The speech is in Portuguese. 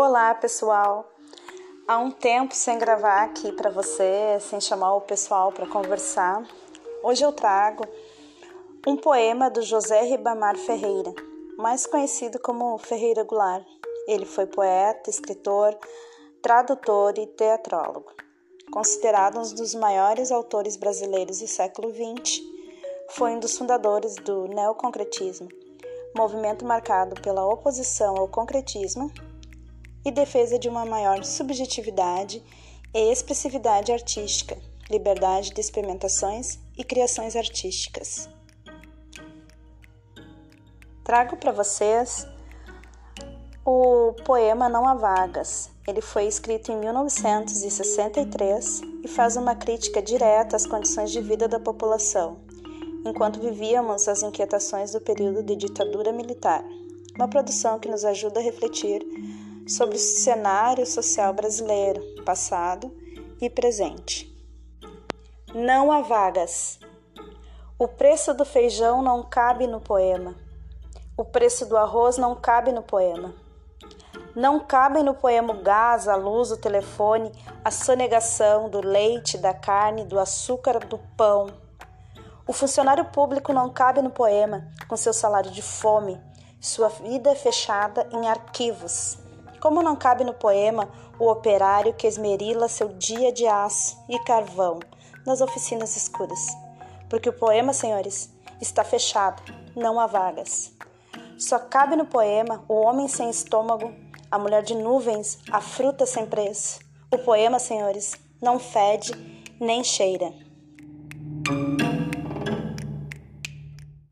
Olá, pessoal. Há um tempo sem gravar aqui para você, sem chamar o pessoal para conversar. Hoje eu trago um poema do José Ribamar Ferreira, mais conhecido como Ferreira Goulart. Ele foi poeta, escritor, tradutor e teatrólogo. Considerado um dos maiores autores brasileiros do século XX, foi um dos fundadores do neoconcretismo, movimento marcado pela oposição ao concretismo e defesa de uma maior subjetividade e expressividade artística, liberdade de experimentações e criações artísticas. Trago para vocês o poema Não há Vagas. Ele foi escrito em 1963 e faz uma crítica direta às condições de vida da população, enquanto vivíamos as inquietações do período de ditadura militar. Uma produção que nos ajuda a refletir sobre o cenário social brasileiro, passado e presente. Não há vagas. O preço do feijão não cabe no poema. O preço do arroz não cabe no poema. Não cabem no poema o gás, a luz, o telefone, a sonegação do leite, da carne, do açúcar, do pão. O funcionário público não cabe no poema, com seu salário de fome, sua vida fechada em arquivos. Como não cabe no poema o operário que esmerila seu dia de aço e carvão nas oficinas escuras. Porque o poema, senhores, está fechado, não há vagas. Só cabe no poema o homem sem estômago, a mulher de nuvens, a fruta sem preço. O poema, senhores, não fede nem cheira.